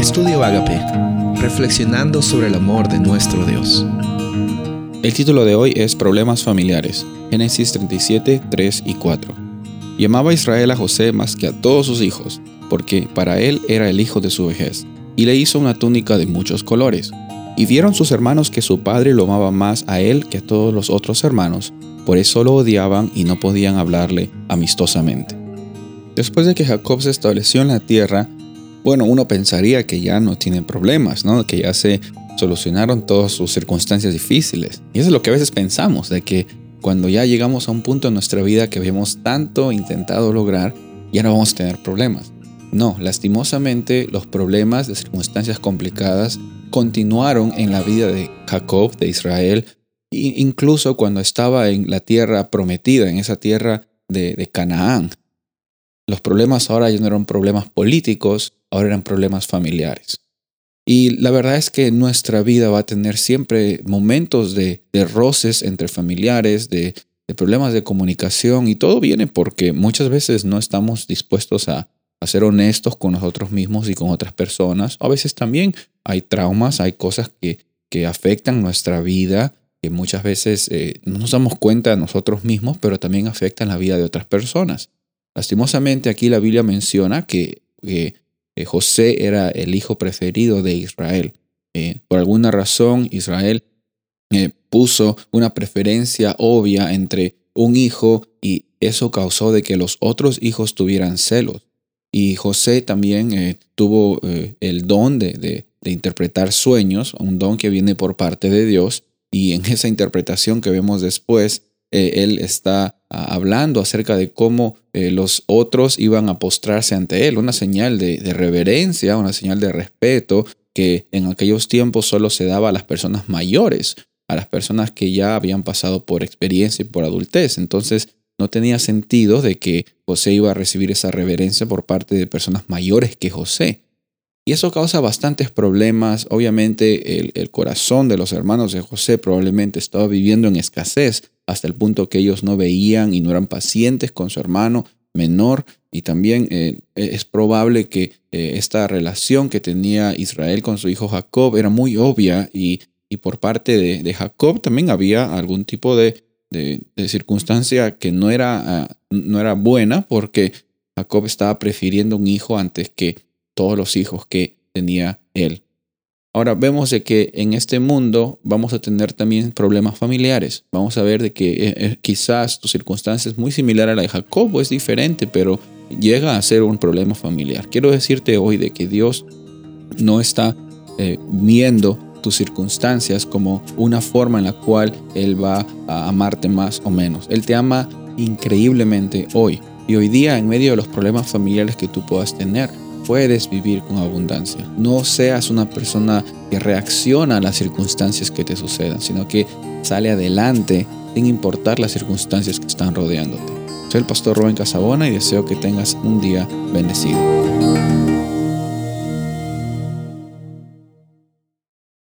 Estudio Agape, reflexionando sobre el amor de nuestro Dios. El título de hoy es Problemas familiares, Génesis 37, 3 y 4. Llamaba Israel a José más que a todos sus hijos, porque para él era el hijo de su vejez, y le hizo una túnica de muchos colores. Y vieron sus hermanos que su padre lo amaba más a él que a todos los otros hermanos, por eso lo odiaban y no podían hablarle amistosamente. Después de que Jacob se estableció en la tierra, bueno, uno pensaría que ya no tiene problemas, ¿no? Que ya se solucionaron todas sus circunstancias difíciles. Y eso es lo que a veces pensamos, de que cuando ya llegamos a un punto en nuestra vida que habíamos tanto intentado lograr, ya no vamos a tener problemas. No, lastimosamente los problemas de circunstancias complicadas continuaron en la vida de Jacob, de Israel, incluso cuando estaba en la tierra prometida, en esa tierra de, de Canaán. Los problemas ahora ya no eran problemas políticos, ahora eran problemas familiares. Y la verdad es que nuestra vida va a tener siempre momentos de, roces entre familiares, de, problemas de comunicación y todo viene porque muchas veces no estamos dispuestos a, ser honestos con nosotros mismos y con otras personas. A veces también hay traumas, hay cosas que, que afectan nuestra vida, que muchas veces eh, no nos damos cuenta de nosotros mismos, pero también afectan la vida de otras personas. Lastimosamente aquí la Biblia menciona que José era el hijo preferido de Israel. Eh, por alguna razón, Israel eh, puso una preferencia obvia entre un hijo y eso causó de que los otros hijos tuvieran celos. Y José también eh, tuvo el don de, interpretar sueños, un don que viene por parte de Dios. Y en esa interpretación que vemos después, él está hablando acerca de cómo eh, los otros iban a postrarse ante él, una señal de, reverencia, una señal de respeto que en aquellos tiempos solo se daba a las personas mayores, a las personas que ya habían pasado por experiencia y por adultez. Entonces no tenía sentido de que José iba a recibir esa reverencia por parte de personas mayores que José. Y eso causa bastantes problemas. Obviamente el, corazón de los hermanos de José probablemente estaba viviendo en escasez hasta el punto que ellos no veían y no eran pacientes con su hermano menor. Y también eh, es probable que eh, esta relación que tenía Israel con su hijo Jacob era muy obvia y, y por parte de, Jacob también había algún tipo de, de, circunstancia que no era, ah, no era buena porque Jacob estaba prefiriendo un hijo antes que todos los hijos que tenía él. Ahora vemos de que en este mundo vamos a tener también problemas familiares. Vamos a ver de que eh, eh, quizás tu circunstancia es muy similar a la de Jacob o es diferente, pero llega a ser un problema familiar. Quiero decirte hoy de que Dios no está eh, viendo tus circunstancias como una forma en la cual Él va a amarte más o menos. Él te ama increíblemente hoy. Y hoy día, en medio de los problemas familiares que tú puedas tener, puedes vivir con abundancia. No seas una persona que reacciona a las circunstancias que te sucedan, sino que sale adelante sin importar las circunstancias que están rodeándote. Soy el pastor Rubén Casabona y deseo que tengas un día bendecido.